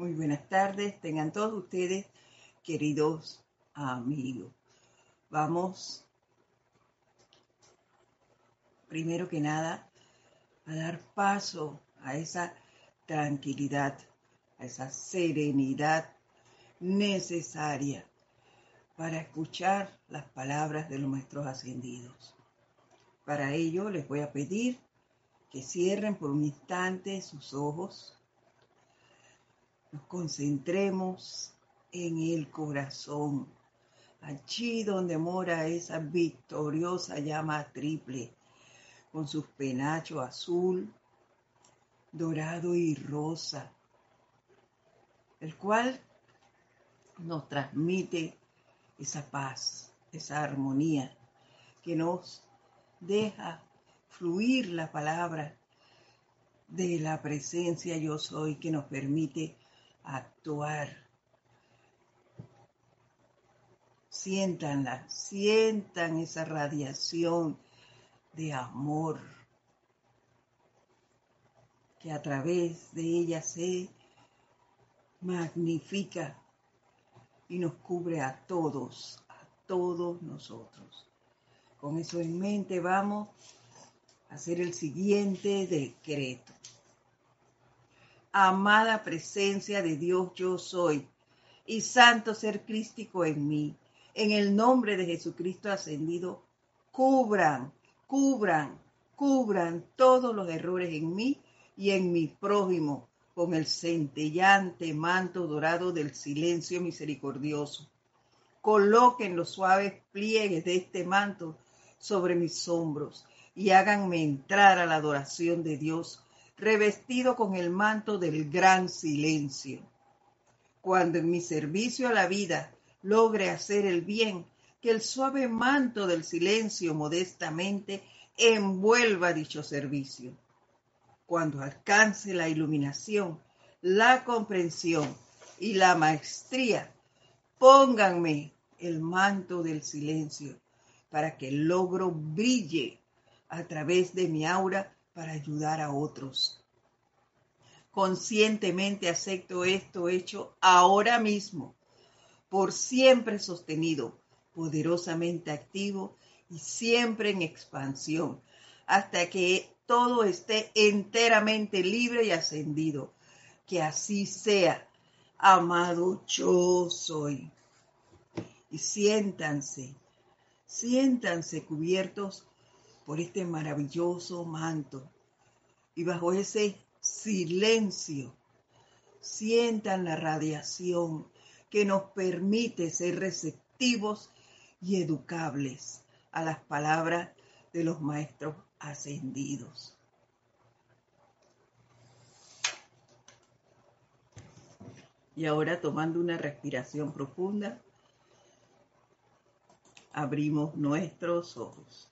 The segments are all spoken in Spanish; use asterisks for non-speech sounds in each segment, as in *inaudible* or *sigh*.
Muy buenas tardes, tengan todos ustedes, queridos amigos. Vamos, primero que nada, a dar paso a esa tranquilidad, a esa serenidad necesaria para escuchar las palabras de los ascendidos. Para ello les voy a pedir que cierren por un instante sus ojos nos concentremos en el corazón, allí donde mora esa victoriosa llama triple, con sus penachos azul, dorado y rosa, el cual nos transmite esa paz, esa armonía que nos deja fluir la palabra de la presencia yo soy que nos permite actuar. Siéntanla, sientan esa radiación de amor que a través de ella se magnifica y nos cubre a todos, a todos nosotros. Con eso en mente vamos a hacer el siguiente decreto amada presencia de Dios yo soy, y santo ser crístico en mí, en el nombre de Jesucristo ascendido, cubran, cubran, cubran todos los errores en mí y en mi prójimo con el centellante manto dorado del silencio misericordioso. Coloquen los suaves pliegues de este manto sobre mis hombros y háganme entrar a la adoración de Dios revestido con el manto del gran silencio. Cuando en mi servicio a la vida logre hacer el bien, que el suave manto del silencio modestamente envuelva dicho servicio. Cuando alcance la iluminación, la comprensión y la maestría, pónganme el manto del silencio para que el logro brille a través de mi aura para ayudar a otros. Conscientemente acepto esto hecho ahora mismo, por siempre sostenido, poderosamente activo y siempre en expansión, hasta que todo esté enteramente libre y ascendido. Que así sea, amado yo soy. Y siéntanse, siéntanse cubiertos por este maravilloso manto. Y bajo ese silencio sientan la radiación que nos permite ser receptivos y educables a las palabras de los maestros ascendidos. Y ahora tomando una respiración profunda, abrimos nuestros ojos.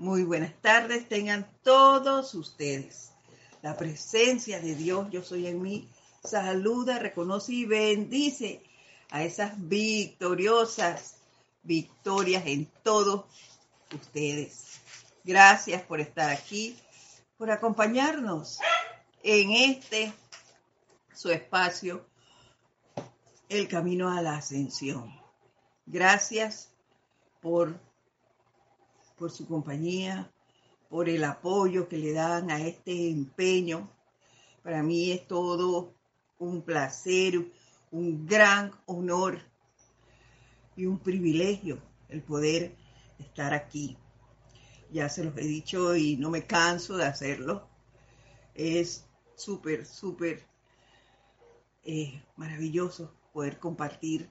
Muy buenas tardes, tengan todos ustedes. La presencia de Dios, yo soy en mí, saluda, reconoce y bendice a esas victoriosas victorias en todos ustedes. Gracias por estar aquí, por acompañarnos en este su espacio, el camino a la ascensión. Gracias por por su compañía, por el apoyo que le dan a este empeño. Para mí es todo un placer, un gran honor y un privilegio el poder estar aquí. Ya se los he dicho y no me canso de hacerlo. Es súper, súper eh, maravilloso poder compartir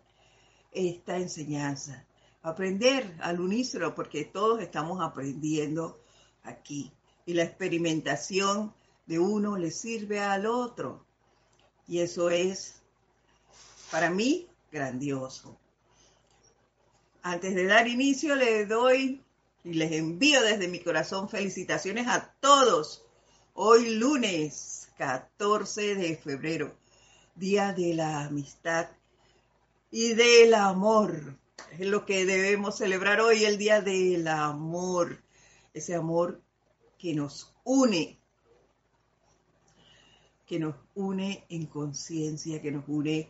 esta enseñanza aprender al unísono, porque todos estamos aprendiendo aquí. Y la experimentación de uno le sirve al otro. Y eso es, para mí, grandioso. Antes de dar inicio, les doy y les envío desde mi corazón felicitaciones a todos. Hoy lunes 14 de febrero, Día de la Amistad y del Amor Es lo que debemos celebrar hoy, el Día del Amor. Ese amor que nos une, que nos une en conciencia, que nos une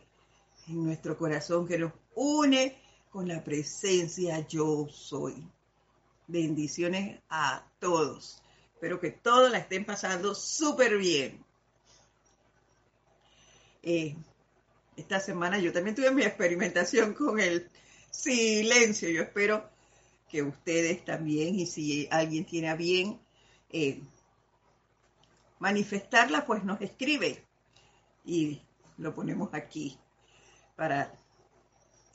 en nuestro corazón, que nos une con la presencia yo soy. Bendiciones a todos. Espero que todos la estén pasando súper bien. Eh, esta semana yo también tuve mi experimentación con el silencio. Yo espero que ustedes también, y si alguien tiene a bien eh, manifestarla, pues nos escribe y lo ponemos aquí para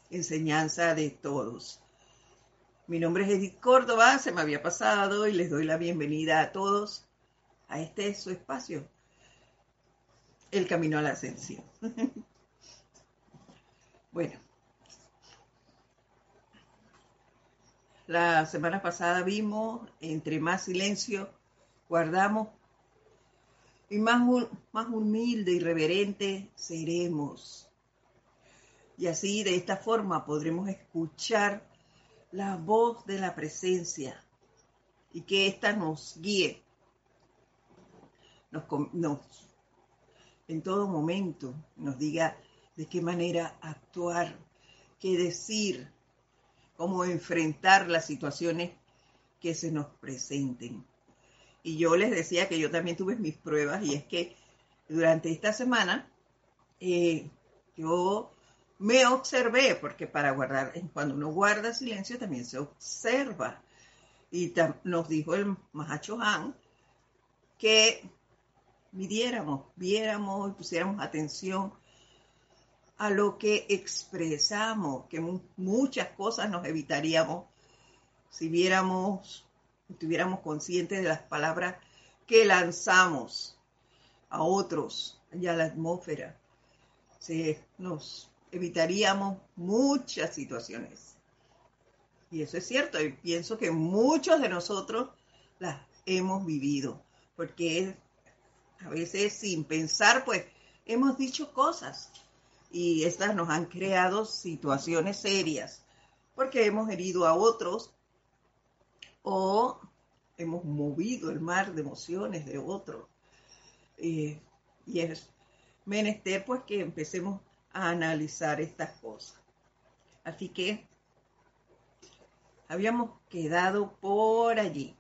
enseñanza de todos. Mi nombre es Edith Córdoba, se me había pasado y les doy la bienvenida a todos a este su espacio, El Camino a la Ascensión. *laughs* bueno, la semana pasada vimos, entre más silencio guardamos y más, más humilde y reverente seremos. Y así, de esta forma, podremos escuchar la voz de la presencia y que ésta nos guíe, nos, en todo momento nos diga de qué manera actuar, qué decir, cómo enfrentar las situaciones que se nos presenten. Y yo les decía que yo también tuve mis pruebas y es que durante esta semana eh, yo me observé, porque para guardar, cuando uno guarda silencio también se observa. Y nos dijo el Mahacho Han que midiéramos, viéramos y pusiéramos atención a lo que expresamos, que muchas cosas nos evitaríamos si viéramos, estuviéramos conscientes de las palabras que lanzamos a otros, allá a la atmósfera. Se nos evitaríamos muchas situaciones. Y eso es cierto, y pienso que muchos de nosotros las hemos vivido, porque a veces sin pensar, pues hemos dicho cosas y estas nos han creado situaciones serias, porque hemos herido a otros o hemos movido el mar de emociones de otros. Eh, y es menester pues que empecemos a analizar estas cosas. Así que habíamos quedado por allí.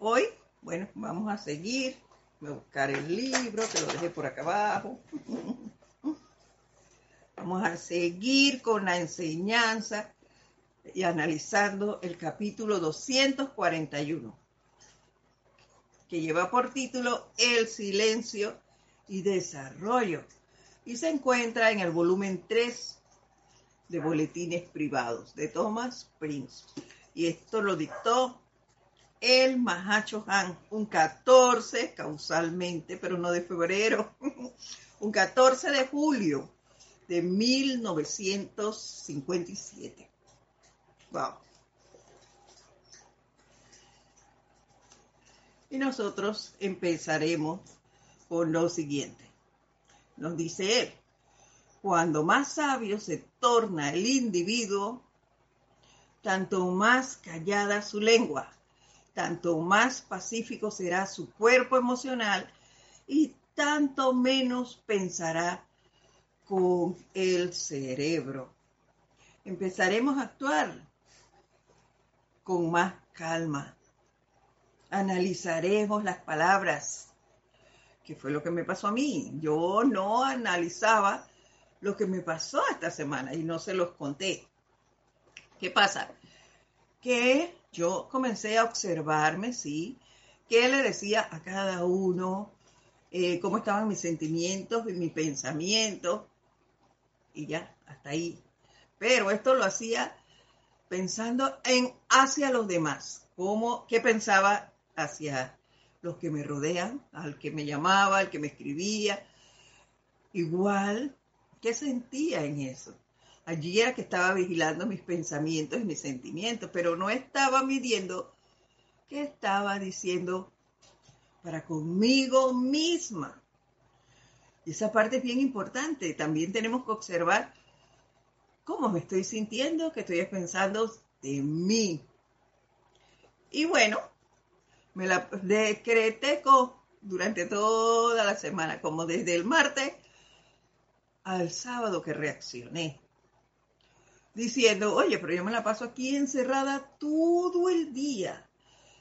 Hoy, bueno, vamos a seguir. Voy a buscar el libro, que lo dejé por acá abajo. *laughs* Vamos a seguir con la enseñanza y analizando el capítulo 241, que lleva por título El silencio y desarrollo y se encuentra en el volumen 3 de Boletines Privados de Thomas Prince. Y esto lo dictó el Mahacho Han, un 14 causalmente, pero no de febrero, *laughs* un 14 de julio de 1957. Wow. Y nosotros empezaremos con lo siguiente nos dice él, cuando más sabio se torna el individuo, tanto más callada su lengua, tanto más pacífico será su cuerpo emocional y tanto menos pensará con el cerebro. Empezaremos a actuar con más calma. Analizaremos las palabras que fue lo que me pasó a mí. Yo no analizaba lo que me pasó esta semana y no se los conté. ¿Qué pasa? Que yo comencé a observarme, sí, qué le decía a cada uno, eh, cómo estaban mis sentimientos y mis pensamientos, y ya, hasta ahí. Pero esto lo hacía pensando en hacia los demás, cómo, qué pensaba hacia los que me rodean, al que me llamaba, al que me escribía. Igual, ¿qué sentía en eso? Allí era que estaba vigilando mis pensamientos y mis sentimientos, pero no estaba midiendo qué estaba diciendo para conmigo misma. Y esa parte es bien importante. También tenemos que observar cómo me estoy sintiendo, qué estoy pensando de mí. Y bueno, me la decreté durante toda la semana, como desde el martes al sábado que reaccioné, diciendo, oye, pero yo me la paso aquí encerrada todo el día,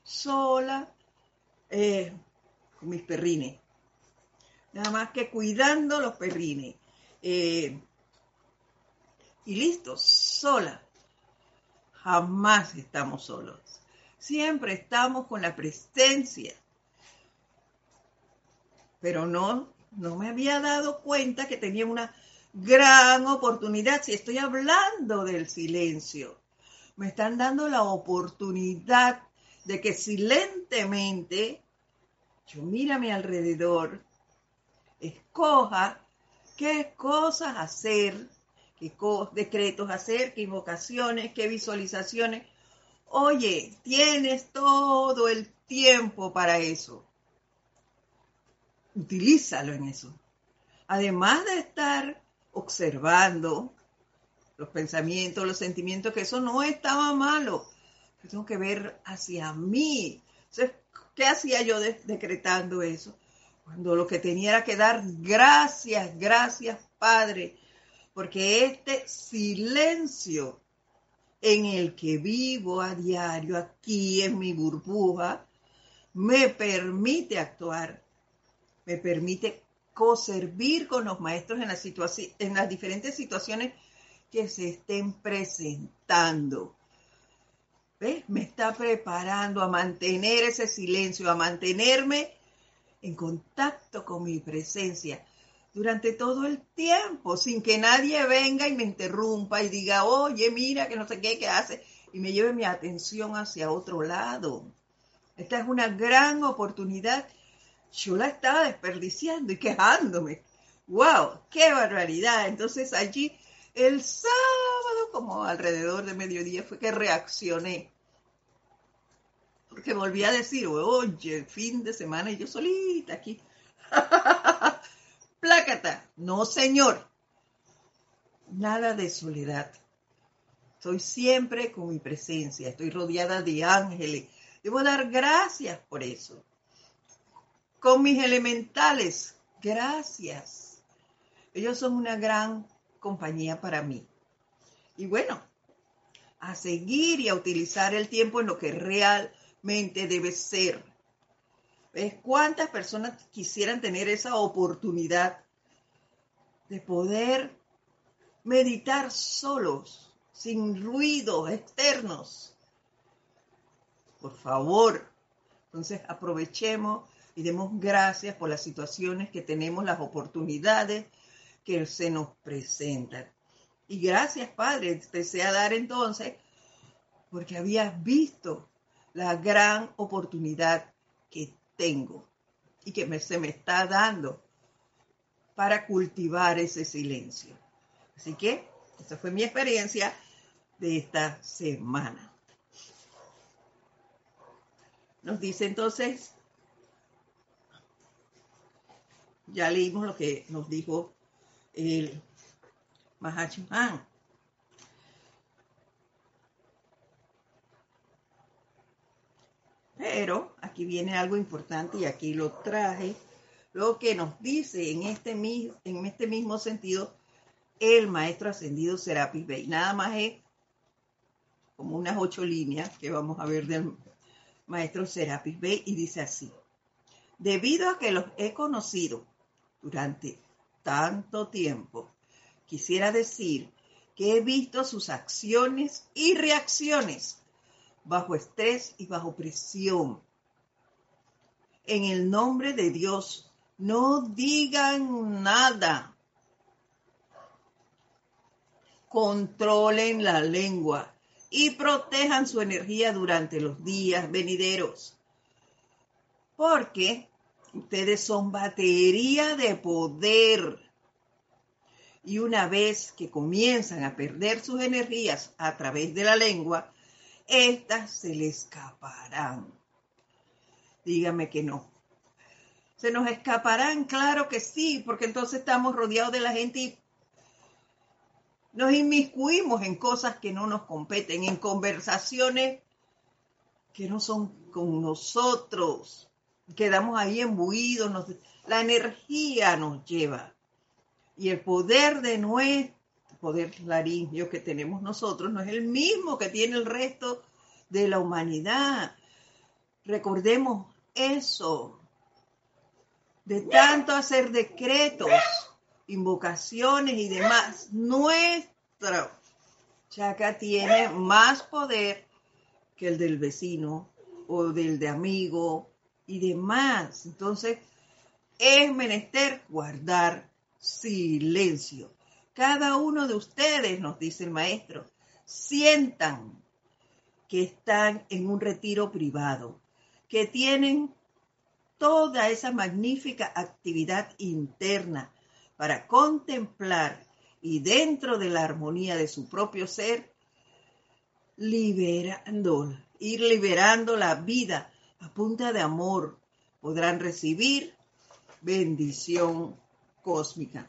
sola, eh, con mis perrines. Nada más que cuidando los perrines. Eh, y listo, sola. Jamás estamos solos. Siempre estamos con la presencia. Pero no, no me había dado cuenta que tenía una gran oportunidad. Si estoy hablando del silencio, me están dando la oportunidad de que silentemente yo mire a mi alrededor, escoja qué cosas hacer, qué decretos hacer, qué invocaciones, qué visualizaciones. Oye, tienes todo el tiempo para eso. Utilízalo en eso. Además de estar observando los pensamientos, los sentimientos, que eso no estaba malo. Tengo que ver hacia mí. ¿Qué hacía yo decretando eso? Cuando lo que tenía era que dar gracias, gracias Padre, porque este silencio en el que vivo a diario, aquí en mi burbuja, me permite actuar, me permite co-servir con los maestros en las, en las diferentes situaciones que se estén presentando. Me está preparando a mantener ese silencio, a mantenerme en contacto con mi presencia durante todo el tiempo, sin que nadie venga y me interrumpa y diga, oye, mira, que no sé qué, qué hace, y me lleve mi atención hacia otro lado. Esta es una gran oportunidad. Yo la estaba desperdiciando y quejándome. ¡Wow! ¡Qué barbaridad! Entonces allí el sábado, como alrededor de mediodía, fue que reaccioné. Porque volví a decir, oye, fin de semana y yo solita aquí. *laughs* Plácata. No, señor. Nada de soledad. Estoy siempre con mi presencia. Estoy rodeada de ángeles. Debo dar gracias por eso. Con mis elementales, gracias. Ellos son una gran compañía para mí. Y bueno, a seguir y a utilizar el tiempo en lo que realmente debe ser. ¿Ves cuántas personas quisieran tener esa oportunidad de poder meditar solos, sin ruidos externos? Por favor, entonces aprovechemos y demos gracias por las situaciones que tenemos, las oportunidades que se nos presentan. Y gracias, Padre, empecé a dar entonces, porque habías visto la gran oportunidad que tengo y que se me está dando para cultivar ese silencio. Así que esa fue mi experiencia de esta semana. Nos dice entonces, ya leímos lo que nos dijo el Mahachohan. Pero aquí viene algo importante y aquí lo traje, lo que nos dice en este, en este mismo sentido el maestro ascendido Serapis Bey. Nada más es como unas ocho líneas que vamos a ver del maestro Serapis Bey y dice así. Debido a que los he conocido durante tanto tiempo. Quisiera decir que he visto sus acciones y reacciones bajo estrés y bajo presión. En el nombre de Dios, no digan nada. Controlen la lengua y protejan su energía durante los días venideros. Porque Ustedes son batería de poder. Y una vez que comienzan a perder sus energías a través de la lengua, estas se les escaparán. Dígame que no. ¿Se nos escaparán? Claro que sí, porque entonces estamos rodeados de la gente y nos inmiscuimos en cosas que no nos competen, en conversaciones que no son con nosotros. Quedamos ahí embuidos, la energía nos lleva. Y el poder de nuestro poder laringio que tenemos nosotros no es el mismo que tiene el resto de la humanidad. Recordemos eso. De tanto hacer decretos, invocaciones y demás, nuestro chakra tiene más poder que el del vecino o del de amigo y demás. Entonces, es menester guardar silencio. Cada uno de ustedes, nos dice el maestro, sientan que están en un retiro privado, que tienen toda esa magnífica actividad interna para contemplar y dentro de la armonía de su propio ser, liberando, ir liberando la vida a punta de amor, podrán recibir bendición cósmica.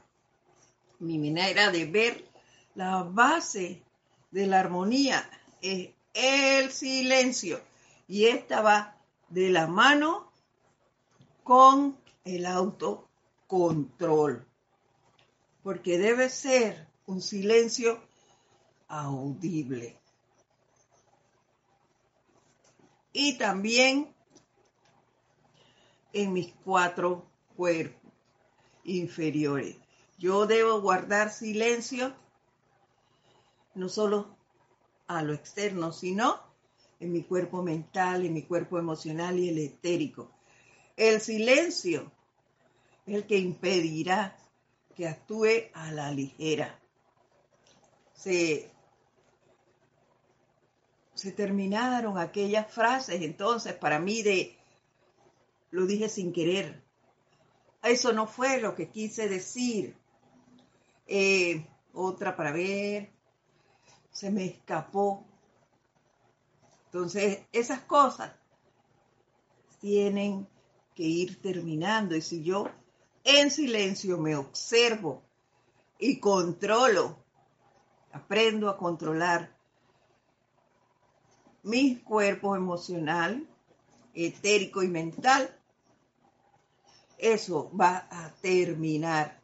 Mi manera de ver la base de la armonía es el silencio y esta va de la mano con el autocontrol, porque debe ser un silencio audible. Y también en mis cuatro cuerpos inferiores. Yo debo guardar silencio no solo a lo externo, sino en mi cuerpo mental, en mi cuerpo emocional y el etérico. El silencio es el que impedirá que actúe a la ligera. Se, se terminaron aquellas frases entonces para mí de, lo dije sin querer, eso no fue lo que quise decir. Eh, otra para ver, se me escapó. Entonces, esas cosas tienen que ir terminando. Y si yo en silencio me observo y controlo, aprendo a controlar mi cuerpo emocional, etérico y mental, eso va a terminar.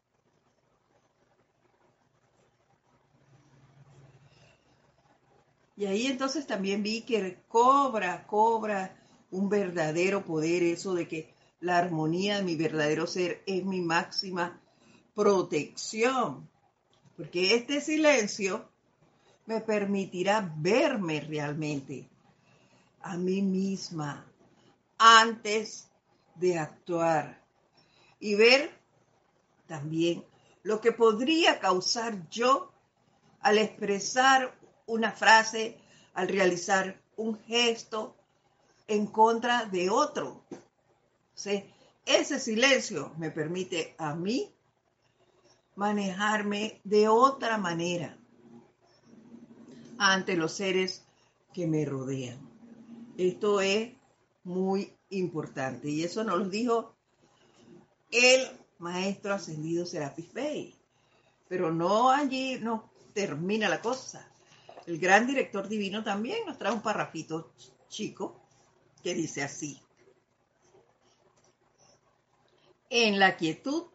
Y ahí entonces también vi que cobra, cobra un verdadero poder eso de que la armonía de mi verdadero ser es mi máxima protección. Porque este silencio me permitirá verme realmente a mí misma antes de actuar y ver también lo que podría causar yo al expresar una frase, al realizar un gesto en contra de otro. ese silencio me permite a mí manejarme de otra manera ante los seres que me rodean. Esto es muy importante y eso nos lo dijo el maestro ascendido Serapis Bey. Pero no allí no termina la cosa. El gran director divino también nos trae un parrafito chico que dice así. En la quietud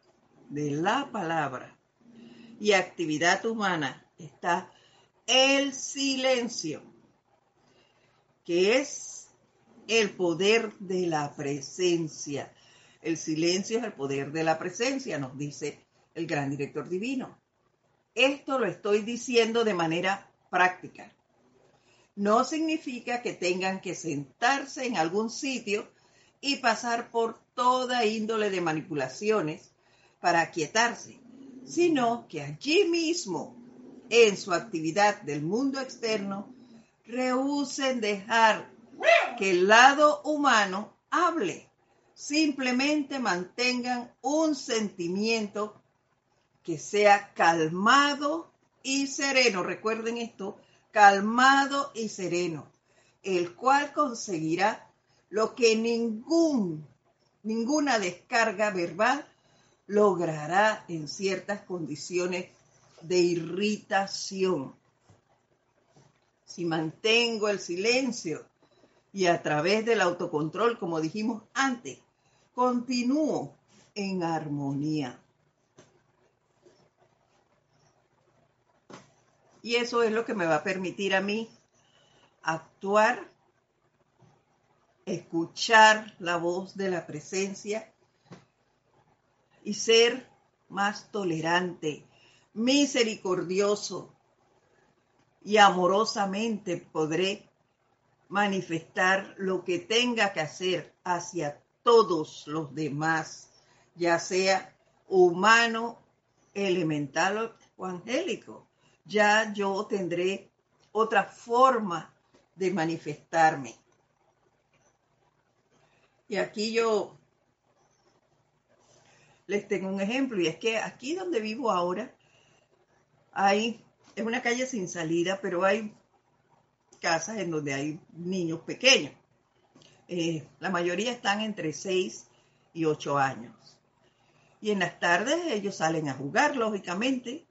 de la palabra y actividad humana está el silencio, que es el poder de la presencia el silencio es el poder de la presencia, nos dice el gran director divino. Esto lo estoy diciendo de manera práctica. No significa que tengan que sentarse en algún sitio y pasar por toda índole de manipulaciones para aquietarse, sino que allí mismo, en su actividad del mundo externo, rehúsen dejar que el lado humano hable simplemente mantengan un sentimiento que sea calmado y sereno. Recuerden esto, calmado y sereno, el cual conseguirá lo que ningún, ninguna descarga verbal logrará en ciertas condiciones de irritación. Si mantengo el silencio y a través del autocontrol, como dijimos antes, continúo en armonía. Y eso es lo que me va a permitir a mí actuar, escuchar la voz de la presencia y ser más tolerante, misericordioso y amorosamente podré manifestar lo que tenga que hacer hacia todos los demás, ya sea humano, elemental o angélico. Ya yo tendré otra forma de manifestarme. Y aquí yo les tengo un ejemplo, y es que aquí donde vivo ahora hay, es una calle sin salida, pero hay casas en donde hay niños pequeños. Eh, la mayoría están entre 6 y 8 años. Y en las tardes ellos salen a jugar, lógicamente.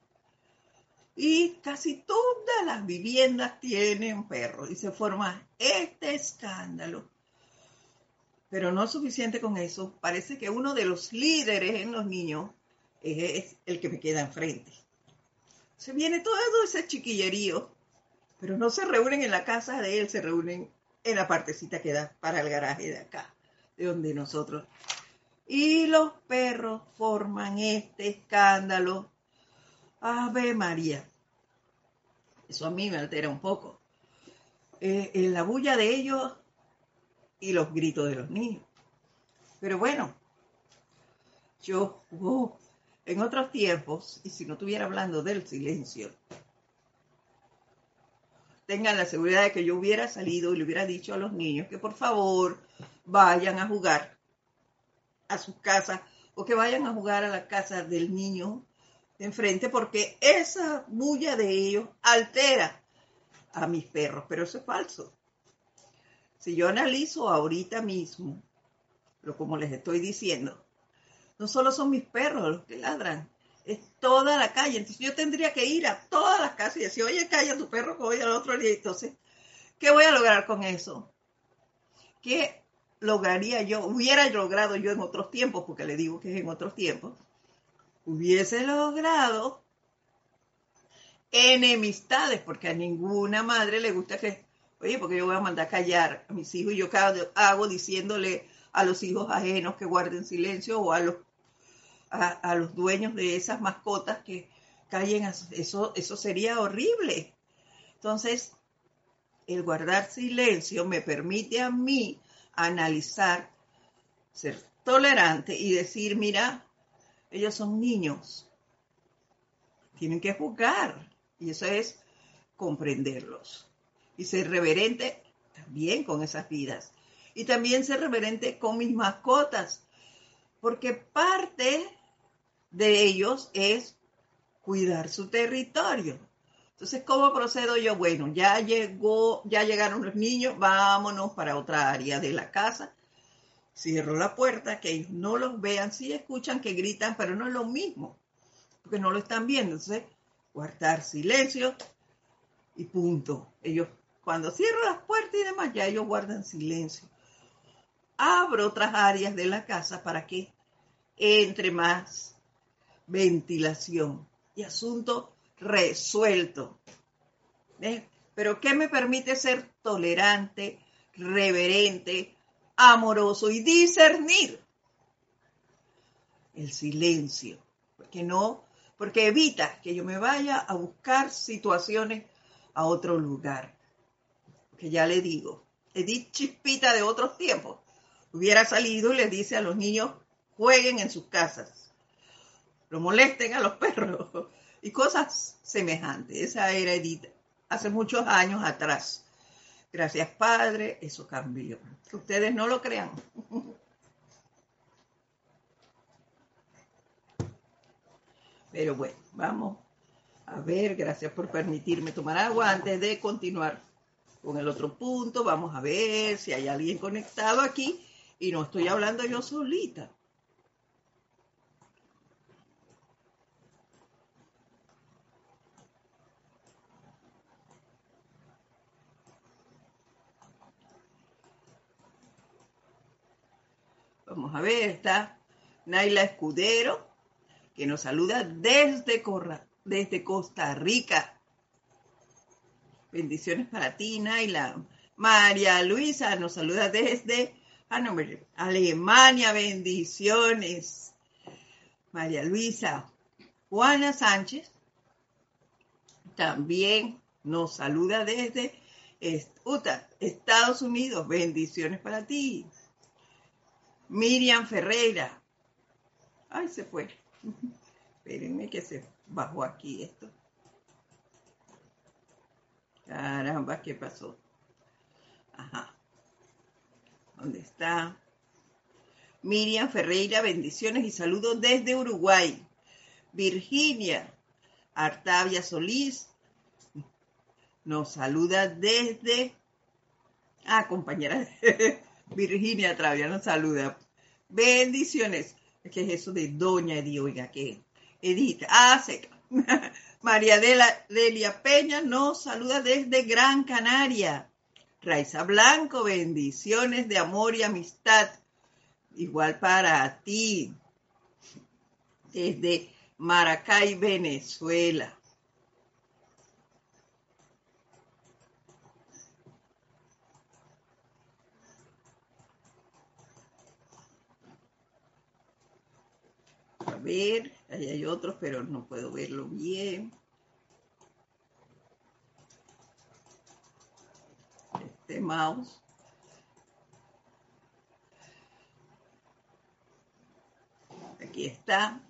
Y casi todas las viviendas tienen perros y se forma este escándalo. Pero no es suficiente con eso. Parece que uno de los líderes en los niños es el que me queda enfrente. Se viene todo ese chiquillerío pero no se reúnen en la casa de él, se reúnen en la partecita que da para el garaje de acá, de donde nosotros. Y los perros forman este escándalo. Ave María. Eso a mí me altera un poco. Eh, en la bulla de ellos y los gritos de los niños. Pero bueno, yo oh, en otros tiempos, y si no estuviera hablando del silencio, tengan la seguridad de que yo hubiera salido y le hubiera dicho a los niños que por favor vayan a jugar a sus casas o que vayan a jugar a la casa del niño de enfrente porque esa bulla de ellos altera a mis perros, pero eso es falso. Si yo analizo ahorita mismo, lo como les estoy diciendo, no solo son mis perros los que ladran, es toda la calle. Entonces yo tendría que ir a todas las casas y decir, oye, calla tu perro que voy al otro día. Entonces, ¿qué voy a lograr con eso? ¿Qué lograría yo? Hubiera logrado yo en otros tiempos, porque le digo que es en otros tiempos, hubiese logrado enemistades, porque a ninguna madre le gusta que, oye, porque yo voy a mandar callar a mis hijos y yo hago diciéndole a los hijos ajenos que guarden silencio o a los a, los dueños de esas mascotas que callen, eso, eso sería horrible. Entonces, el guardar silencio me permite a mí analizar, ser tolerante y decir, mira, ellos son niños, tienen que jugar. Y eso es comprenderlos. Y ser reverente también con esas vidas. Y también ser reverente con mis mascotas. Porque parte de ellos es cuidar su territorio. Entonces, ¿cómo procedo yo? Bueno, ya llegó, ya llegaron los niños, vámonos para otra área de la casa. Cierro la puerta, que ellos no los vean, sí escuchan que gritan, pero no es lo mismo, porque no lo están viendo. Entonces, guardar silencio y punto. Ellos, cuando cierro las puertas y demás, ya ellos guardan silencio. Abro otras áreas de la casa para que entre más ventilación y asunto resuelto. Pero ¿qué me permite ser tolerante, reverente, amoroso y discernir? El silencio, porque no, porque evita que yo me vaya a buscar situaciones a otro lugar. Que ya le digo, Edith Chispita de otros tiempos hubiera salido y les dice a los niños, jueguen en sus casas lo molesten a los perros *laughs* y cosas semejantes. Esa era Edith hace muchos años atrás. Gracias, Padre, eso cambió. Ustedes no lo crean. *laughs* Pero bueno, vamos a ver, gracias por permitirme tomar agua antes de continuar con el otro punto. Vamos a ver si hay alguien conectado aquí y no estoy hablando yo solita. Vamos a ver, está Naila Escudero, que nos saluda desde, Costa Rica. Bendiciones para ti, Naila. María Luisa nos saluda desde ah, Alemania. Bendiciones. María Luisa. Juana Sánchez también nos saluda desde Estados Unidos. Bendiciones para ti. Miriam Ferreira. Ay, se fue. Espérenme que se bajó aquí esto. Caramba, ¿qué pasó? Ajá. ¿Dónde está? Miriam Ferreira, bendiciones y saludos desde Uruguay. Virginia Artavia Solís nos saluda desde... Ah, compañera *laughs* Virginia Artavia nos saluda. Bendiciones. ¿Qué es eso de Doña Edith? Oiga, ¿qué? Edith. Ah, seca. *laughs* María Delia Peña nos saluda desde Gran Canaria. Raiza Blanco, bendiciones de amor y amistad. Igual para ti. Desde Maracay, Venezuela. Ver, ahí hay otros, pero no puedo verlo bien. Este mouse. Aquí está.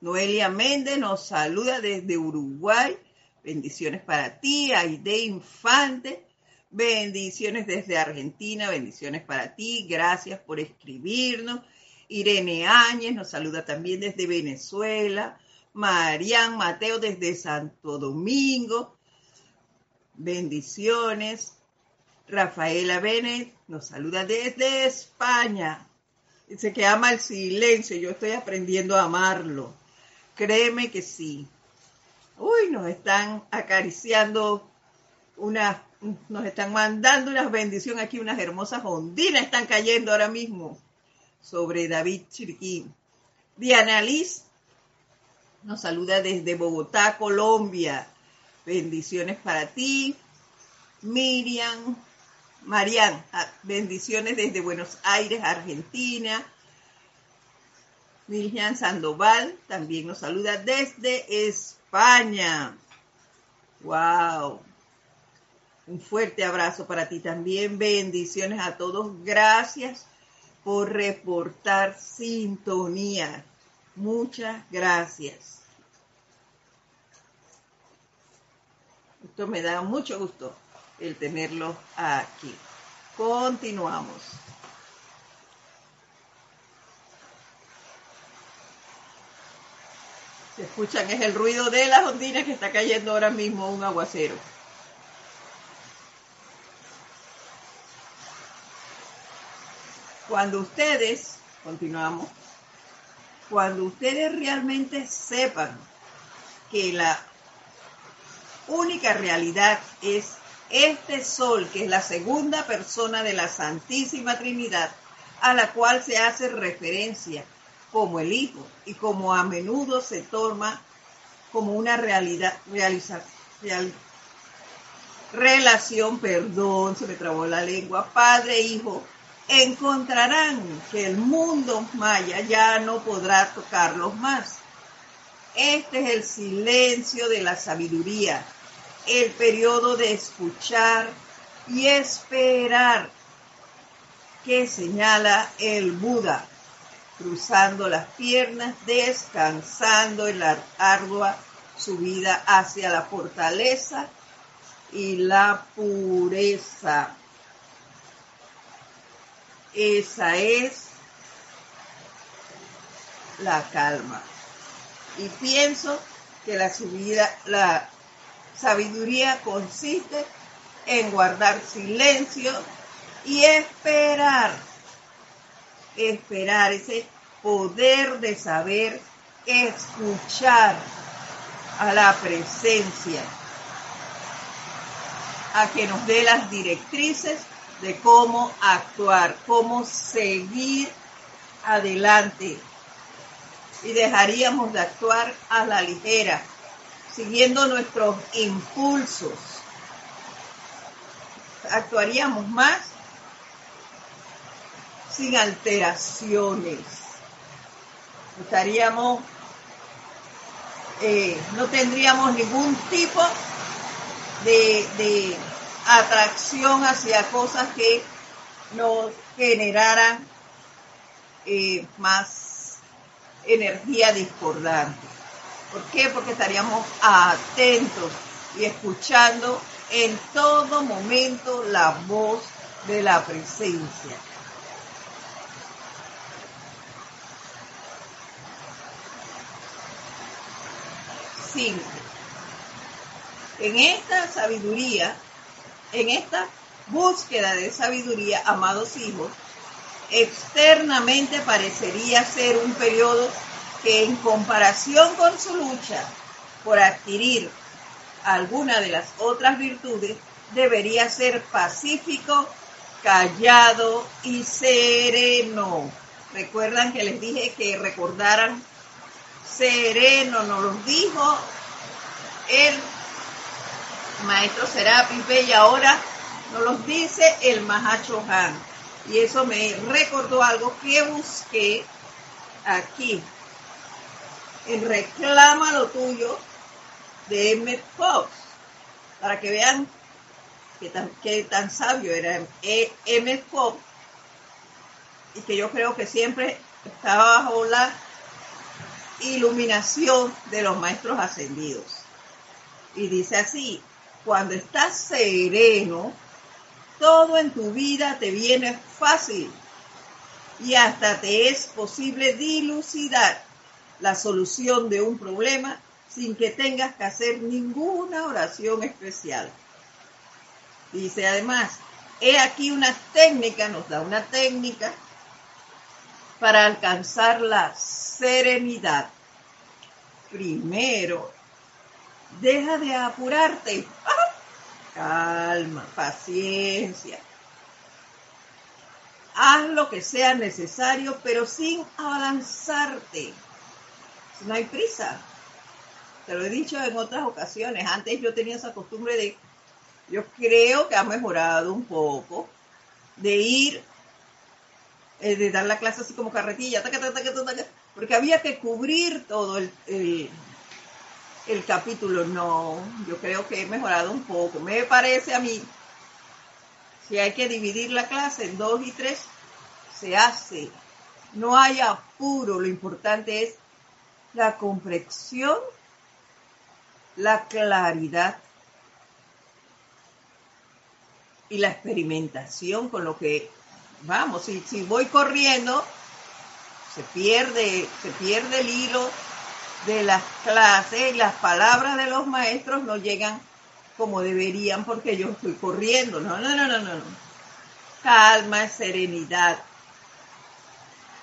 Noelia Méndez nos saluda desde Uruguay. Bendiciones para ti, Aide Infante. Bendiciones desde Argentina, bendiciones para ti. Gracias por escribirnos. Irene Áñez nos saluda también desde Venezuela. Marian Mateo desde Santo Domingo. Bendiciones. Rafaela Bennett nos saluda desde España. Dice que ama el silencio. Yo estoy aprendiendo a amarlo. Créeme que sí. Uy, nos están acariciando unas, nos están mandando unas bendiciones aquí, unas hermosas ondinas están cayendo ahora mismo sobre David Chiriquín. Diana Liz nos saluda desde Bogotá, Colombia. Bendiciones para ti. Miriam, Marian, ah, bendiciones desde Buenos Aires, Argentina. Miriam Sandoval también nos saluda desde España. ¡Wow! Un fuerte abrazo para ti también. Bendiciones a todos. Gracias por reportar sintonía. Muchas gracias. Esto me da mucho gusto el tenerlo aquí. Continuamos. Se escuchan, es el ruido de las ondinas que está cayendo ahora mismo un aguacero. Cuando ustedes, continuamos, cuando ustedes realmente sepan que la única realidad es este sol, que es la segunda persona de la Santísima Trinidad, a la cual se hace referencia como el Hijo y como a menudo se toma como una realidad, relación, perdón, se me trabó la lengua, padre hijo, encontrarán que el mundo maya ya no podrá tocarlos más. Este es el silencio de la sabiduría, el periodo de escuchar y esperar que señala el Buda cruzando las piernas, descansando en la ardua subida hacia la fortaleza y la pureza. Esa es la calma. Y pienso que la subida, la sabiduría consiste en guardar silencio y esperar esperar, ese poder de saber escuchar a la presencia, a que nos dé las directrices de cómo actuar, cómo seguir adelante. Y dejaríamos de actuar a la ligera, siguiendo nuestros impulsos. Actuaríamos más sin alteraciones. Estaríamos, eh, no tendríamos ningún tipo de, atracción hacia cosas que nos generaran eh, más energía discordante. ¿Por qué? Porque estaríamos atentos y escuchando en todo momento la voz de la presencia. Simple en esta sabiduría, en esta búsqueda de sabiduría, amados hijos, externamente parecería ser un periodo que en comparación con su lucha por adquirir alguna de las otras virtudes, debería ser pacífico, callado y sereno. Recuerdan que les dije que recordaran sereno, nos lo dijo el maestro Serapis y ahora nos los dice el Mahacho Han. Y eso me recordó algo que busqué aquí en Reclama lo tuyo de Emmett Fox, para que vean qué tan, tan sabio era Emmett Fox y que yo creo que siempre estaba bajo la iluminación de los maestros ascendidos. Y dice así, cuando estás sereno, todo en tu vida te viene fácil y hasta te es posible dilucidar la solución de un problema sin que tengas que hacer ninguna oración especial. Dice además, he aquí una técnica, nos da una técnica para alcanzar la serenidad. Primero, deja de apurarte. Calma, paciencia. Haz lo que sea necesario, pero sin avanzarte. No hay prisa. Te lo he dicho en otras ocasiones. Antes yo tenía esa costumbre de, yo creo que ha mejorado un poco, de ir, eh, de dar la clase así como carretilla, porque había que cubrir todo el capítulo. No, yo creo que he mejorado un poco. Me parece a mí, si hay que dividir la clase en dos y tres, se hace. No hay apuro, lo importante es la comprensión, la claridad y la experimentación con lo que vamos. Si, si voy corriendo, se pierde, se pierde el hilo de las clases, las palabras de los maestros no llegan como deberían porque yo estoy corriendo. No, no, no, no, no. Calma, serenidad.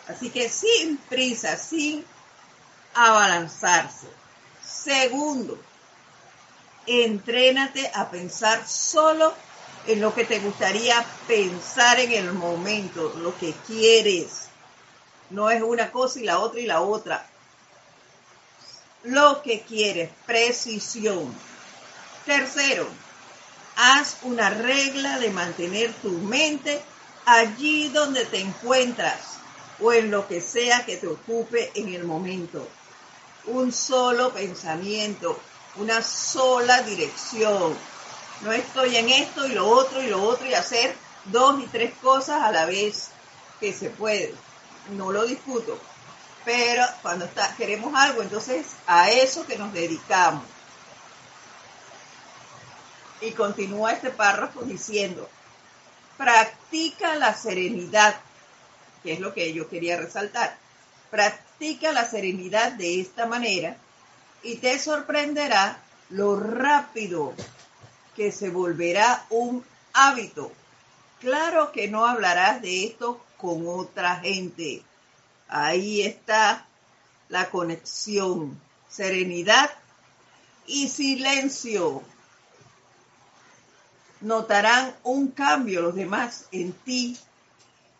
Así que sin prisa, sin abalanzarse. Segundo, entrénate a pensar solo en lo que te gustaría pensar en el momento, lo que quieres. No es una cosa y la otra y la otra lo que quieres, precisión. Tercero, haz una regla de mantener tu mente allí donde te encuentras o en lo que sea que te ocupe en el momento. Un solo pensamiento, una sola dirección. No estoy en esto y lo otro y lo otro y hacer dos y tres cosas a la vez que se puede. No lo discuto, pero cuando queremos algo, entonces a eso que nos dedicamos. Y continúa este párrafo diciendo, practica la serenidad, que es lo que yo quería resaltar. Practica la serenidad de esta manera y te sorprenderá lo rápido que se volverá un hábito. Claro que no hablarás de esto con otra gente Ahí está la conexión, serenidad y silencio. notarán un cambio los demás en ti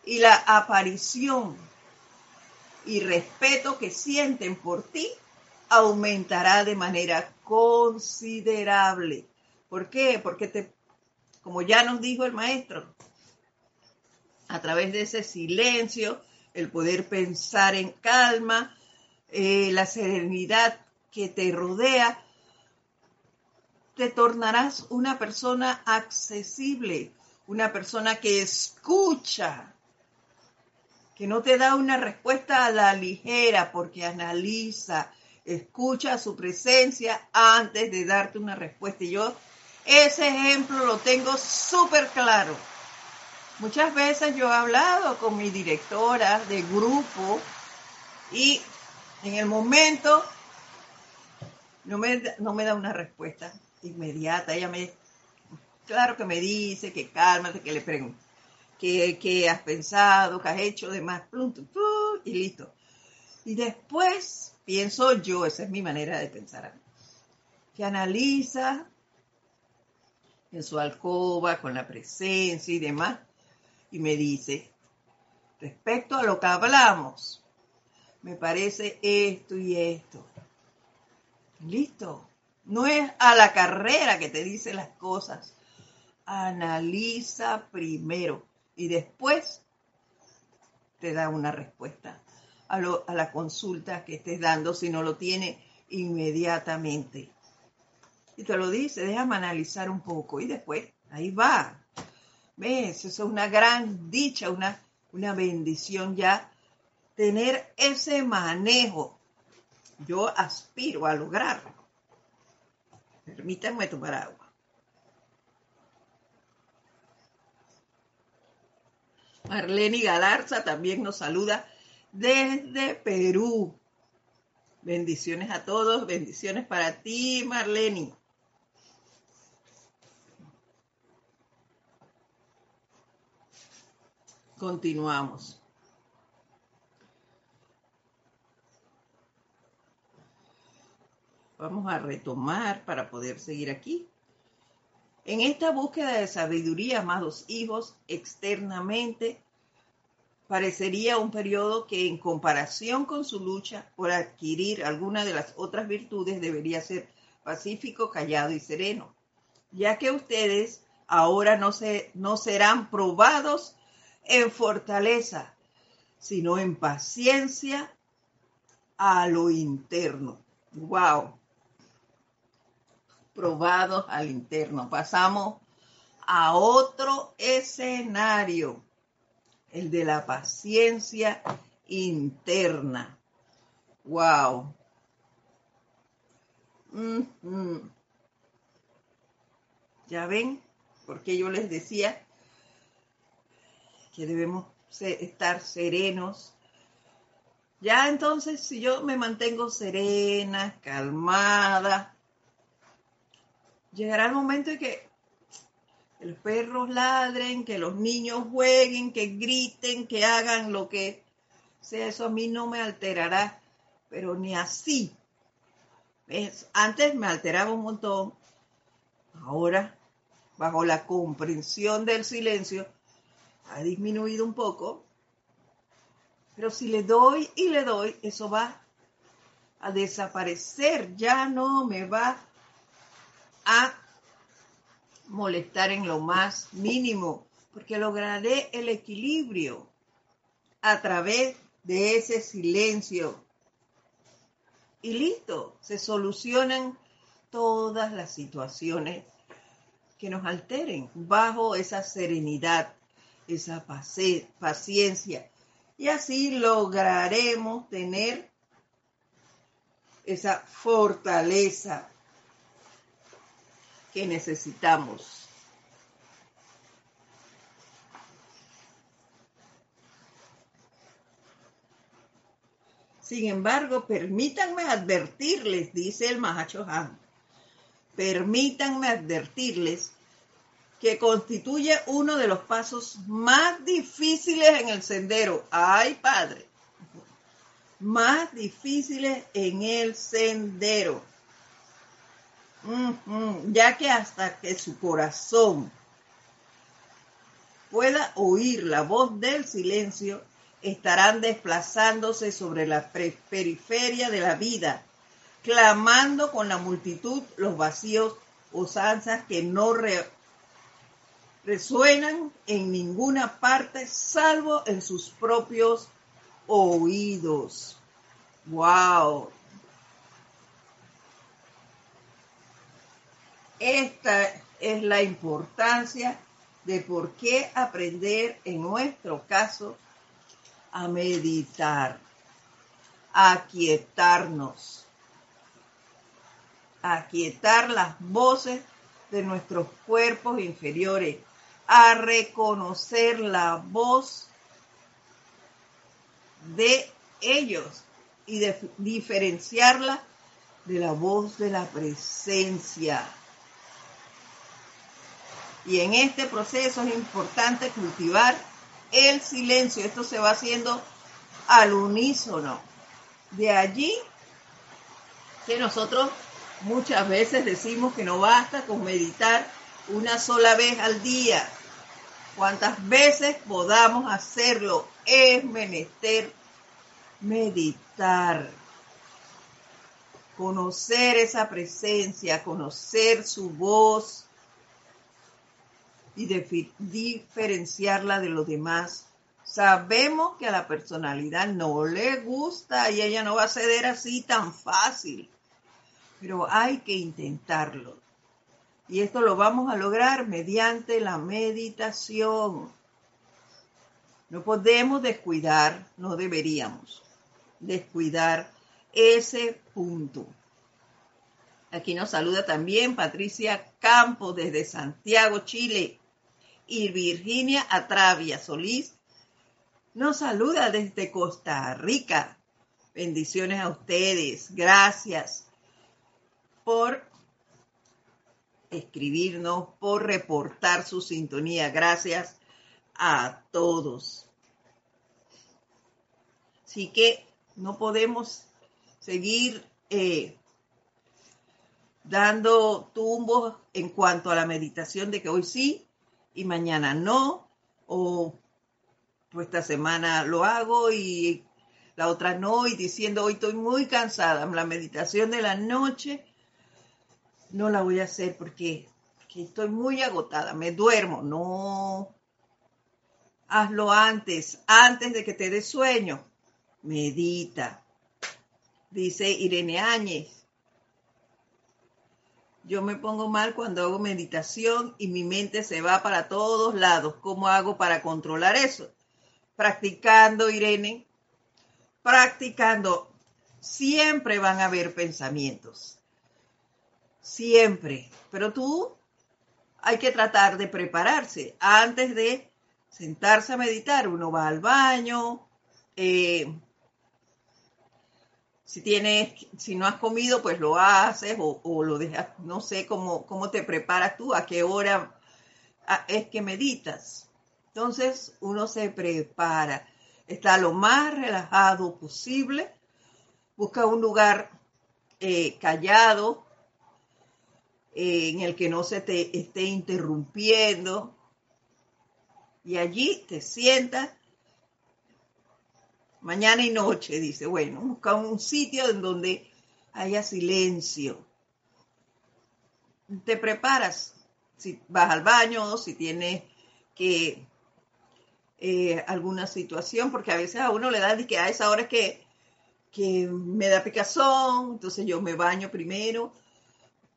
y la aparición y respeto que sienten por ti aumentará de manera considerable. ¿Por qué? Porque te, como ya nos dijo el maestro, a través de ese silencio, el poder pensar en calma, eh, la serenidad que te rodea, te tornarás una persona accesible, una persona que escucha, que no te da una respuesta a la ligera porque analiza, escucha su presencia antes de darte una respuesta. Y yo ese ejemplo lo tengo súper claro. Muchas veces yo he hablado con mi directora de grupo y en el momento no me, no me da una respuesta inmediata. Ella me, claro que me dice que cálmate, que le pregunto, que, has pensado, que has hecho, demás, y listo. Y después pienso yo, esa es mi manera de pensar, que analiza en su alcoba con la presencia y demás, y me dice, respecto a lo que hablamos, me parece esto y esto. Listo. No es a la carrera que te dice las cosas. Analiza primero y después te da una respuesta a, a la consulta que estés dando si no lo tiene inmediatamente. Y te lo dice, déjame analizar un poco y después ahí va. Eso es una gran dicha, una, una bendición ya tener ese manejo. Yo aspiro a lograrlo. Permítanme tomar agua. Marlene Galarza también nos saluda desde Perú. Bendiciones a todos, bendiciones para ti, Marlene. Continuamos. Vamos a retomar para poder seguir aquí. En esta búsqueda de sabiduría, amados hijos, externamente, parecería un periodo que en comparación con su lucha por adquirir alguna de las otras virtudes debería ser pacífico, callado y sereno, ya que ustedes ahora no, se, no serán probados en fortaleza, sino en paciencia a lo interno. ¡Wow! probados al interno. Pasamos a otro escenario, el de la paciencia interna. Wow. Ya ven, porque yo les decía que debemos estar serenos. Ya entonces, si yo me mantengo serena, calmada, llegará el momento en que los perros ladren, que los niños jueguen, que griten, que hagan lo que sea. Eso a mí no me alterará, pero ni así. Antes me alteraba un montón. Ahora, bajo la comprensión del silencio, ha disminuido un poco. Pero si le doy y le doy, eso va a desaparecer. Ya no me va a molestar en lo más mínimo, porque lograré el equilibrio a través de ese silencio. Y listo, se solucionan todas las situaciones que nos alteren bajo esa serenidad, esa paciencia. Y así lograremos tener esa fortaleza que necesitamos. Sin embargo, permítanme advertirles, dice el Mahacho Han, permítanme advertirles que constituye uno de los pasos más difíciles en el sendero. ¡Ay, Padre! Más difíciles en el sendero ya que hasta que su corazón pueda oír la voz del silencio, estarán desplazándose sobre la periferia de la vida, clamando con la multitud los vacíos usanzas que no resuenan en ninguna parte salvo en sus propios oídos. ¡Wow! Esta es la importancia de por qué aprender en nuestro caso a meditar, a aquietarnos, a aquietar las voces de nuestros cuerpos inferiores, a reconocer la voz de ellos y de diferenciarla de la voz de la presencia. Y en este proceso es importante cultivar el silencio. Esto se va haciendo al unísono. De allí que nosotros muchas veces decimos que no basta con meditar una sola vez al día. Cuantas veces podamos hacerlo es menester meditar. Conocer esa presencia, conocer su voz, y diferenciarla de los demás. Sabemos que a la personalidad no le gusta y ella no va a ceder así tan fácil, pero hay que intentarlo. Y esto lo vamos a lograr mediante la meditación. No podemos descuidar, no deberíamos descuidar ese punto. Aquí nos saluda también Patricia Campos desde Santiago, Chile y Virginia Atravia Solís nos saluda desde Costa Rica. Bendiciones a ustedes. Gracias por escribirnos, por reportar su sintonía. Gracias a todos. Así que no podemos seguir eh, dando tumbos en cuanto a la meditación de que hoy sí y mañana no, o pues esta semana lo hago y la otra no, y diciendo hoy estoy muy cansada, la meditación de la noche no la voy a hacer porque, estoy muy agotada, me duermo, no. Hazlo antes, antes de que te dé sueño. Medita. Dice Irene Áñez, yo me pongo mal cuando hago meditación y mi mente se va para todos lados. ¿Cómo hago para controlar eso? Practicando, Irene. Practicando. Siempre van a haber pensamientos. Siempre. Pero tú hay que tratar de prepararse antes de sentarse a meditar. Uno va al baño, eh, si tienes, si no has comido, pues lo haces o, lo dejas, no sé cómo, cómo te preparas tú, a qué hora es que meditas. Entonces uno se prepara, está lo más relajado posible, busca un lugar eh, callado en el que no se te esté interrumpiendo. Y allí te sientas. Mañana y noche, dice, bueno, busca un sitio en donde haya silencio. Te preparas, si vas al baño, si tienes que eh, alguna situación, porque a veces a uno le da de que a esa hora es que, que me da picazón, entonces yo me baño primero,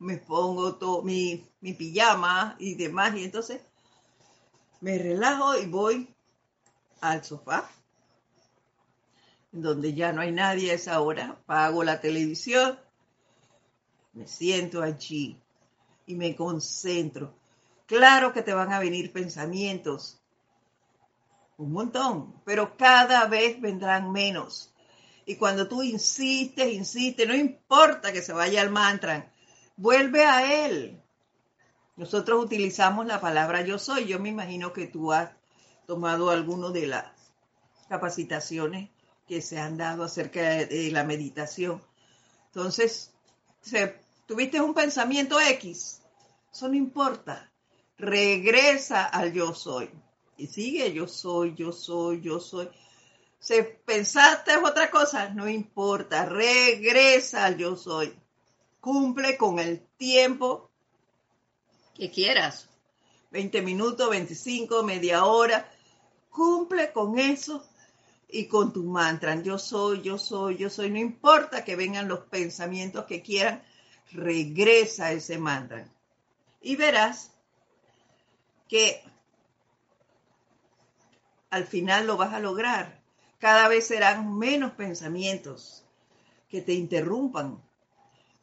me pongo todo mi, mi pijama y demás, y entonces me relajo y voy al sofá donde ya no hay nadie a esa hora, pago la televisión, me siento allí y me concentro. Claro que te van a venir pensamientos, un montón, pero cada vez vendrán menos. Y cuando tú insistes, insistes, no importa que se vaya al mantra, vuelve a él. Nosotros utilizamos la palabra yo soy. Yo me imagino que tú has tomado alguno de las capacitaciones que se han dado acerca de la meditación. Entonces, tuviste un pensamiento X, eso no importa. Regresa al yo soy. Y sigue, yo soy, yo soy, yo soy. Si pensaste otra cosa, no importa, regresa al yo soy. Cumple con el tiempo que quieras. 20 minutos, 25, media hora. Cumple con eso y con tu mantra. Yo soy, yo soy, yo soy. No importa que vengan los pensamientos que quieran, regresa a ese mantra. Y verás que al final lo vas a lograr. Cada vez serán menos pensamientos que te interrumpan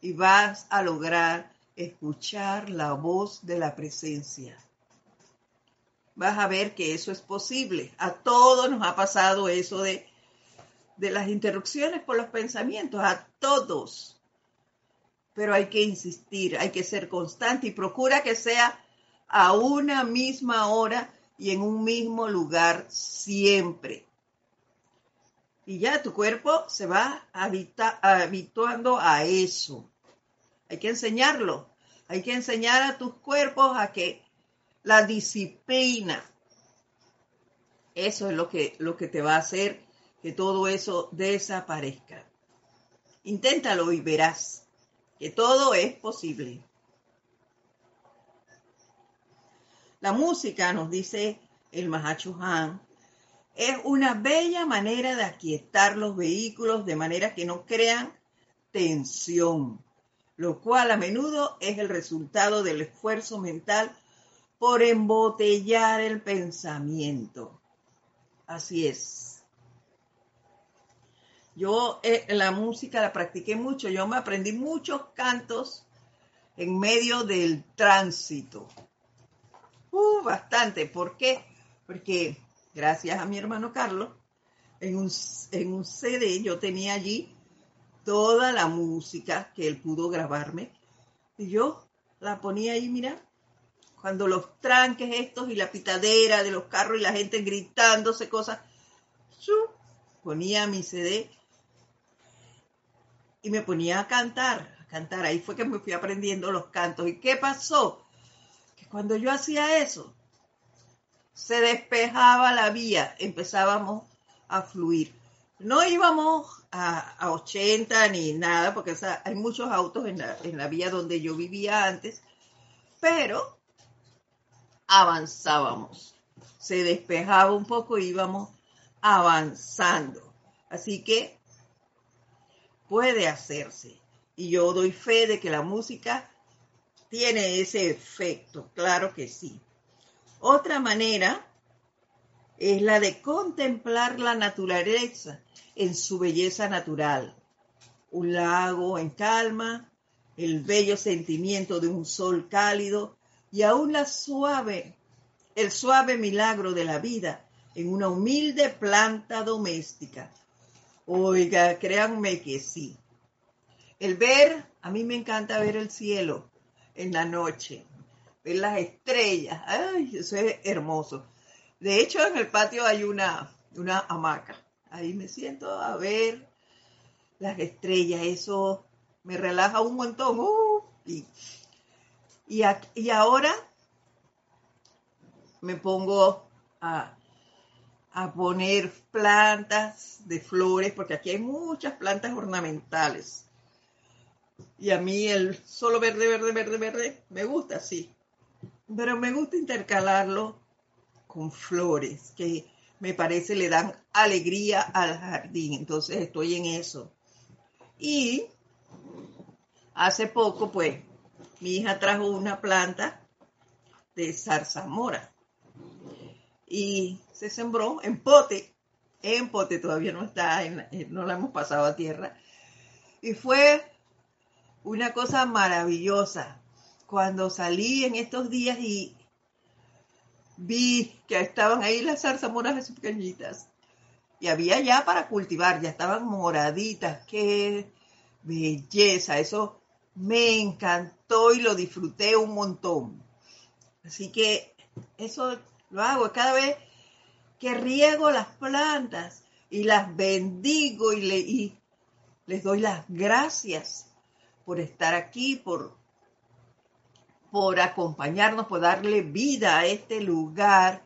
y vas a lograr escuchar la voz de la presencia. Vas a ver que eso es posible. A todos nos ha pasado eso de, de las interrupciones por los pensamientos, a todos. Pero hay que insistir, hay que ser constante y procura que sea a una misma hora y en un mismo lugar siempre. Y ya tu cuerpo se va habituando a eso. Hay que enseñarlo. Hay que enseñar a tus cuerpos a que la disciplina, eso es lo que, lo que te va a hacer que todo eso desaparezca. Inténtalo y verás que todo es posible. La música, nos dice el Mahacho Han, es una bella manera de aquietar los vehículos de manera que no crean tensión, lo cual a menudo es el resultado del esfuerzo mental por embotellar el pensamiento. Así es. Yo eh, la música la practiqué mucho, yo me aprendí muchos cantos en medio del tránsito. Uh, bastante. ¿Por qué? Porque gracias a mi hermano Carlos, en un, en un CD yo tenía allí toda la música que él pudo grabarme. Y yo la ponía ahí, mira, cuando los tranques estos y la pitadera de los carros y la gente gritándose cosas, ponía mi CD y me ponía a cantar, a cantar. Ahí fue que me fui aprendiendo los cantos. ¿Y qué pasó? Cuando yo hacía eso, se despejaba la vía, empezábamos a fluir. No íbamos a, 80 ni nada, porque hay muchos autos en la, en la vía donde yo vivía antes, pero avanzábamos. Se despejaba un poco y íbamos avanzando. Así que puede hacerse. Y yo doy fe de que la música tiene ese efecto, claro que sí. Otra manera es la de contemplar la naturaleza en su belleza natural. Un lago en calma, el bello sentimiento de un sol cálido y aún la suave, el suave milagro de la vida en una humilde planta doméstica. Oiga, créanme que sí. El ver, a mí me encanta ver el cielo, en la noche, ver las estrellas, ay, eso es hermoso. De hecho, en el patio hay una, una hamaca. Ahí me siento a ver las estrellas, eso me relaja un montón. Uh, y, y, ahora me pongo a, a poner plantas de flores, porque aquí hay muchas plantas ornamentales. Y a mí el solo verde, verde, verde, verde, me gusta, sí. Pero me gusta intercalarlo con flores, que me parece le dan alegría al jardín. Entonces estoy en eso. Y hace poco, pues, mi hija trajo una planta de zarzamora y se sembró en pote, en pote, todavía no está, no la hemos pasado a tierra. Y fue una cosa maravillosa. Cuando salí en estos días y vi que estaban ahí las zarzamoras pequeñitas y había ya para cultivar, ya estaban moraditas, qué belleza, eso me encantó y lo disfruté un montón. Así que eso lo hago cada vez que riego las plantas y las bendigo y, y les doy las gracias por estar aquí, por, por acompañarnos, por darle vida a este lugar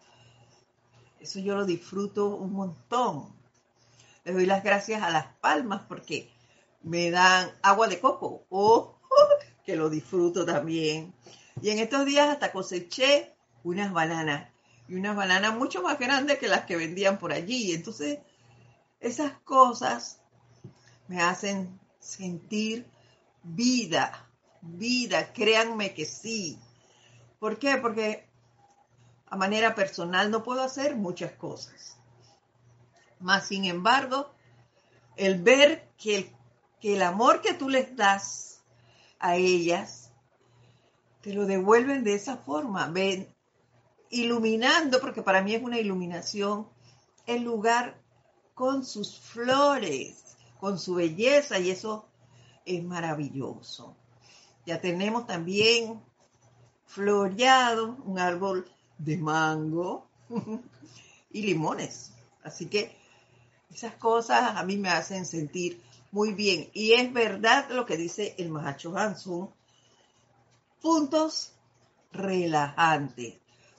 Eso yo lo disfruto un montón. Le doy las gracias a las palmas porque me dan agua de coco. Oh, *laughs* que lo disfruto también. Y en estos días hasta coseché unas bananas. Y unas bananas mucho más grandes que las que vendían por allí. Entonces, esas cosas me hacen sentir vida, vida, créanme que sí. ¿Por qué? Porque a manera personal no puedo hacer muchas cosas. Más sin embargo, el ver que el, que el amor que tú les das a ellas, te lo devuelven de esa forma, ven, iluminando, porque para mí es una iluminación, el lugar con sus flores, con su belleza, y eso es maravilloso. Ya tenemos también floreado un árbol de mango *laughs* y limones. Así que esas cosas a mí me hacen sentir muy bien. Y es verdad lo que dice el Mahacho Hanson. Puntos relajantes.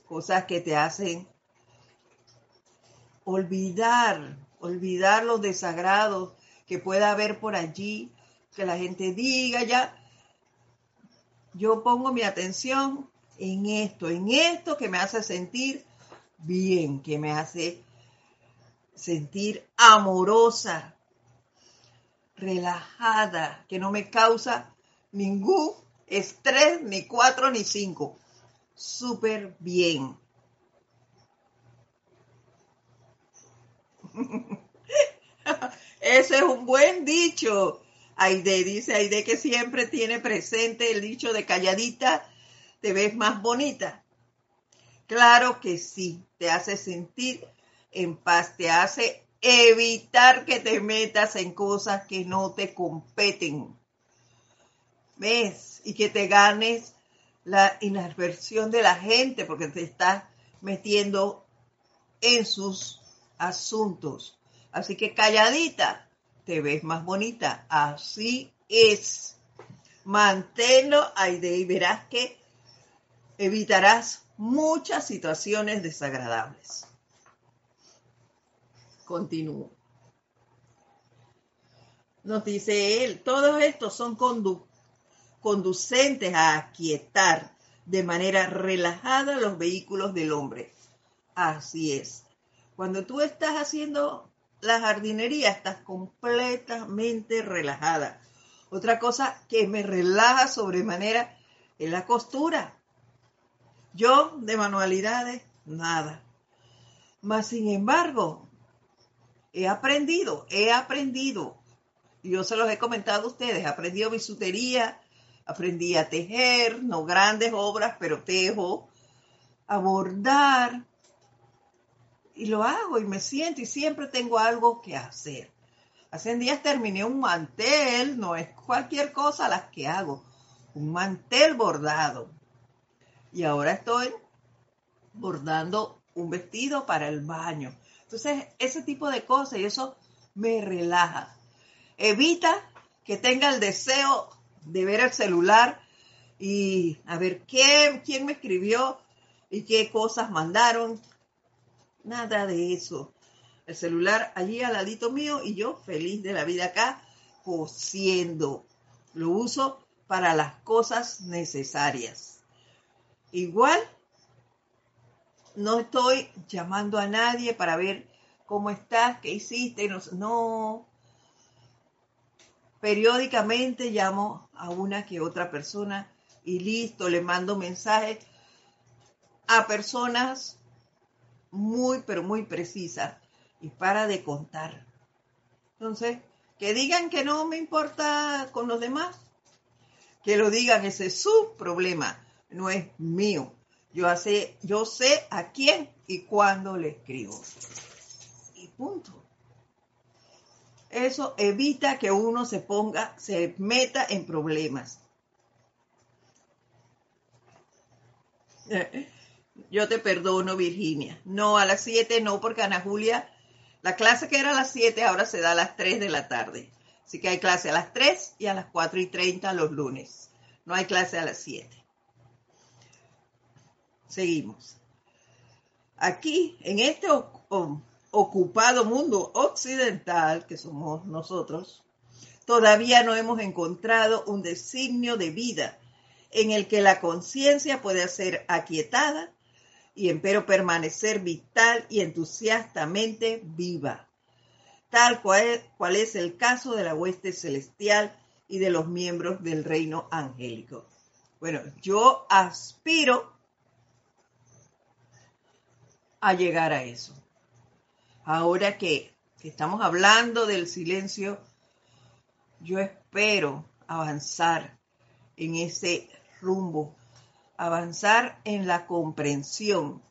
Cosas que te hacen olvidar, olvidar los desagrados que pueda haber por allí, que la gente diga ya. Yo pongo mi atención en esto, en esto que me hace sentir bien, que me hace sentir amorosa, relajada, que no me causa ningún estrés, ni cuatro ni cinco. Súper bien. *laughs* Ese es un buen dicho. Aide dice Aide que siempre tiene presente el dicho de calladita te ves más bonita. Claro que sí, te hace sentir en paz, te hace evitar que te metas en cosas que no te competen. ¿Ves? Y que te ganes la inadversión de la gente porque te estás metiendo en sus asuntos. Así que calladita, te ves más bonita. Así es. Manténlo ahí de y verás que evitarás muchas situaciones desagradables. Continúo. Nos dice él, todos estos son conducentes a aquietar de manera relajada los vehículos del hombre. Así es. Cuando tú estás haciendo la jardinería, estás completamente relajada. Otra cosa que me relaja sobremanera es la costura. Yo de manualidades, nada. Mas, sin embargo, he aprendido, he aprendido. Yo se los he comentado a ustedes, he aprendido bisutería, aprendí a tejer, no grandes obras, pero tejo, a bordar. Y lo hago y me siento y siempre tengo algo que hacer. Hace días terminé un mantel, no es cualquier cosa las que hago, un mantel bordado y ahora estoy bordando un vestido para el baño. Entonces, ese tipo de cosas y eso me relaja. Evita que tenga el deseo de ver el celular y a ver quién, quién me escribió y qué cosas mandaron. Nada de eso. El celular allí al ladito mío y yo feliz de la vida acá cosiendo. Lo uso para las cosas necesarias. Igual, no estoy llamando a nadie para ver cómo estás, qué hiciste, no, no. Periódicamente llamo a una que otra persona y listo, le mando mensajes a personas muy, pero muy precisas y para de contar. Entonces, que digan que no me importa con los demás, que lo digan, ese es su problema no es mío. Yo, hace, yo sé a quién y cuándo le escribo. Y punto. Eso evita que uno se ponga, se meta en problemas. Yo te perdono, Virginia. No, a las 7 no, porque Ana Julia, la clase que era a las 7 ahora se da a las 3 de la tarde. Así que hay clase a las 3 y a las 4 y 30 los lunes. No hay clase a las 7. Seguimos. aquí, en este ocupado mundo occidental que somos nosotros, todavía no hemos encontrado un designio de vida en el que la conciencia pueda ser aquietada y empero permanecer vital y entusiastamente viva, tal cual, cual es el caso de la hueste celestial y de los miembros del reino angélico. Bueno, yo aspiro a llegar a eso. Ahora que, estamos hablando del silencio, yo espero avanzar en ese rumbo, avanzar en la comprensión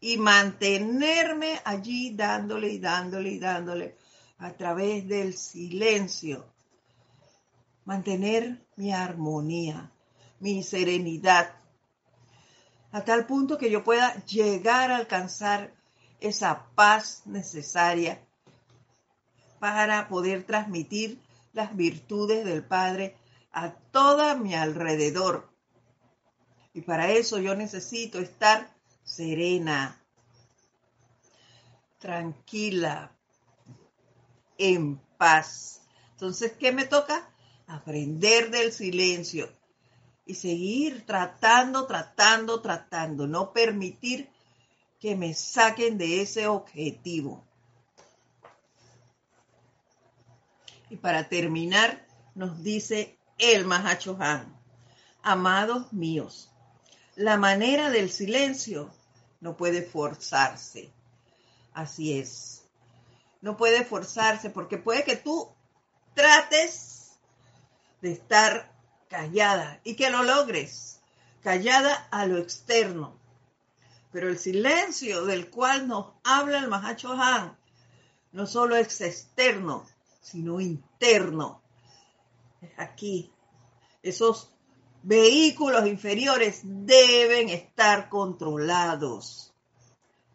y mantenerme allí dándole y dándole y dándole a través del silencio. Mantener mi armonía, mi serenidad, a tal punto que yo pueda llegar a alcanzar esa paz necesaria para poder transmitir las virtudes del Padre a toda mi alrededor. Y para eso yo necesito estar serena, tranquila, en paz. Entonces, ¿qué me toca? Aprender del silencio y seguir tratando, tratando, tratando, no permitir que me saquen de ese objetivo. Y para terminar, nos dice el Han, amados míos, la manera del silencio no puede forzarse. Así es. No puede forzarse porque puede que tú trates de estar callada y que lo logres, callada a lo externo. Pero el silencio del cual nos habla el Mahacho Han no solo es externo, sino interno. Aquí. Esos vehículos inferiores deben estar controlados.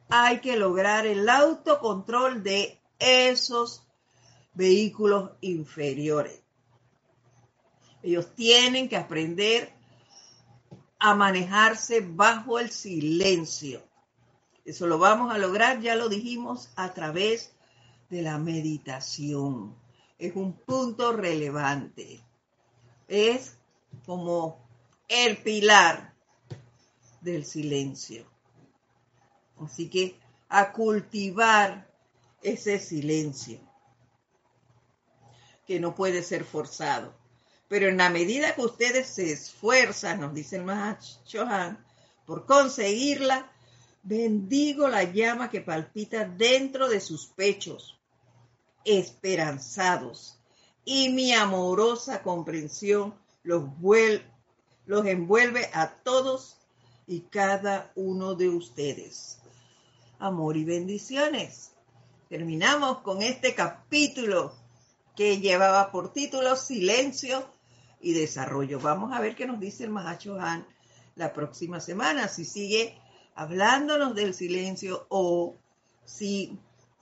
Hay que lograr el autocontrol de esos vehículos inferiores. Ellos tienen que aprender a manejarse bajo el silencio. Eso lo vamos a lograr, ya lo dijimos, a través de la meditación. Es un punto relevante. Es como el pilar del silencio. Así que a cultivar ese silencio que no puede ser forzado. Pero en la medida que ustedes se esfuerzan, nos dice el Chohan, por conseguirla, bendigo la llama que palpita dentro de sus pechos, esperanzados, y mi amorosa comprensión los, los envuelve a todos y cada uno de ustedes. Amor y bendiciones. Terminamos con este capítulo que llevaba por título Silencio y desarrollo. Vamos a ver qué nos dice el Mahacho Han la próxima semana, si sigue hablándonos del silencio o si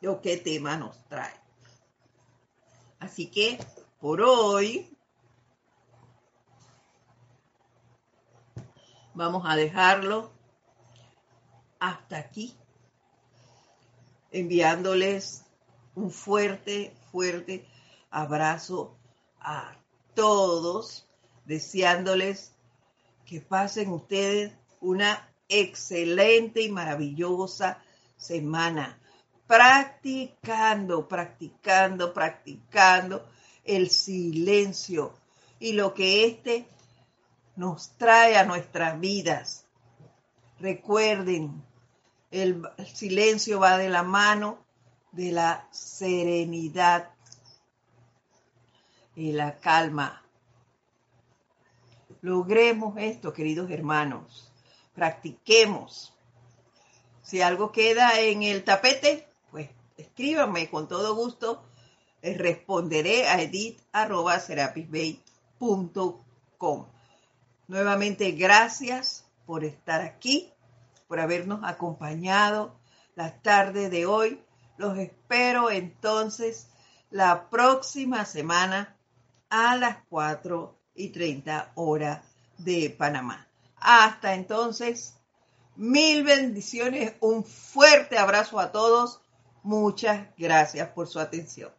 o qué tema nos trae. Así que por hoy vamos a dejarlo hasta aquí, enviándoles un fuerte, fuerte abrazo a todos, deseándoles que pasen ustedes una excelente y maravillosa semana, practicando, practicando, practicando el silencio y lo que éste nos trae a nuestras vidas. Recuerden, el silencio va de la mano de la serenidad y la calma. Logremos esto, queridos hermanos. Practiquemos. Si algo queda en el tapete, pues escríbanme con todo gusto. responderé a edit.serapisbay.com. Nuevamente, gracias por estar aquí, por habernos acompañado la tarde de hoy. Los espero entonces la próxima semana a las 4 y 30 horas de Panamá. Hasta entonces, Mil bendiciones, un fuerte abrazo a todos. Muchas gracias por su atención.